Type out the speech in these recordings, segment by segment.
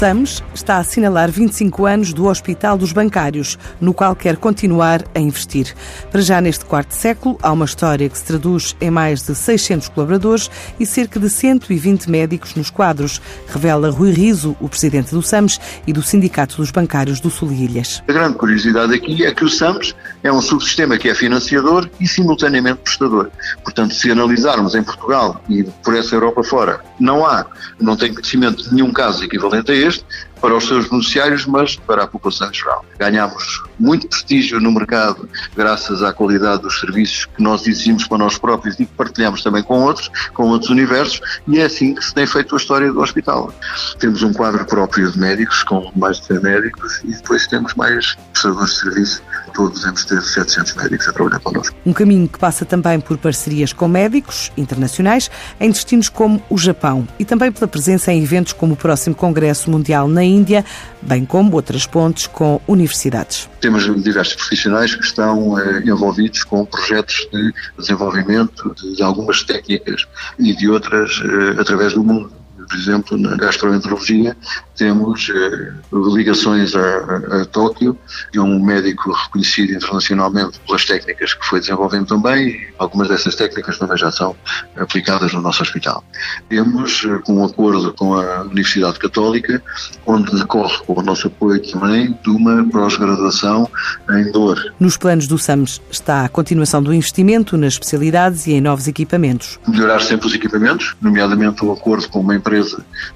SAMS está a assinalar 25 anos do Hospital dos Bancários, no qual quer continuar a investir. Para já neste quarto século, há uma história que se traduz em mais de 600 colaboradores e cerca de 120 médicos nos quadros, revela Rui Riso, o presidente do SAMS e do Sindicato dos Bancários do Sul e Ilhas. A grande curiosidade aqui é que o SAMS é um subsistema que é financiador e simultaneamente prestador. Portanto, se analisarmos em Portugal e por essa Europa fora, não há, não tem conhecimento de nenhum caso equivalente a este, para os seus beneficiários, mas para a população geral. Ganhamos muito prestígio no mercado graças à qualidade dos serviços que nós exigimos para nós próprios e que partilhamos também com outros, com outros universos, e é assim que se tem feito a história do hospital. Temos um quadro próprio de médicos, com mais de 100 médicos, e depois temos mais prestadores de serviço todos devemos ter 700 médicos a trabalhar connosco. Um caminho que passa também por parcerias com médicos internacionais em destinos como o Japão e também pela presença em eventos como o próximo Congresso Mundial na Índia, bem como outras pontes com universidades. Temos diversos profissionais que estão eh, envolvidos com projetos de desenvolvimento de algumas técnicas e de outras eh, através do mundo por exemplo, na gastroenterologia, temos eh, ligações a, a, Tóquio, de um médico reconhecido internacionalmente pelas técnicas que foi desenvolvendo também, algumas dessas técnicas também já são aplicadas no nosso hospital. Temos eh, um acordo com a Universidade Católica, onde decorre com o nosso apoio também de uma pós-graduação em dor. Nos planos do SAMS está a continuação do investimento nas especialidades e em novos equipamentos. Melhorar sempre os equipamentos, nomeadamente o acordo com uma empresa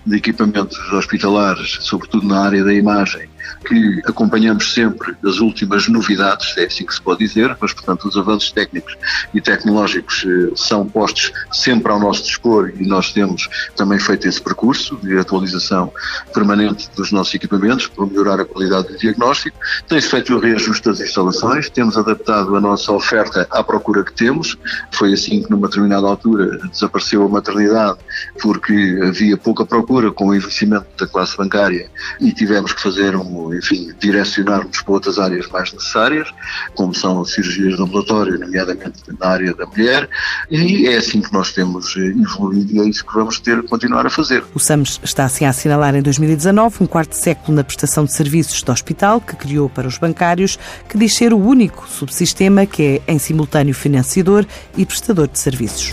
de equipamentos hospitalares, sobretudo na área da imagem, que acompanhamos sempre as últimas novidades, é assim que se pode dizer, mas, portanto, os avanços técnicos e tecnológicos eh, são postos sempre ao nosso dispor e nós temos também feito esse percurso de atualização permanente dos nossos equipamentos para melhorar a qualidade do diagnóstico. Tem-se feito o reajuste das instalações, temos adaptado a nossa oferta à procura que temos. Foi assim que, numa determinada altura, desapareceu a maternidade porque havia pouca procura com o envelhecimento da classe bancária e tivemos que fazer um enfim, direcionarmos para outras áreas mais necessárias, como são as cirurgias de ambulatório, nomeadamente na área da mulher, e é assim que nós temos eh, evoluído e é isso que vamos ter que continuar a fazer. O SAMS está assim a assinalar em 2019 um quarto século na prestação de serviços do hospital que criou para os bancários, que diz ser o único subsistema que é em simultâneo financiador e prestador de serviços.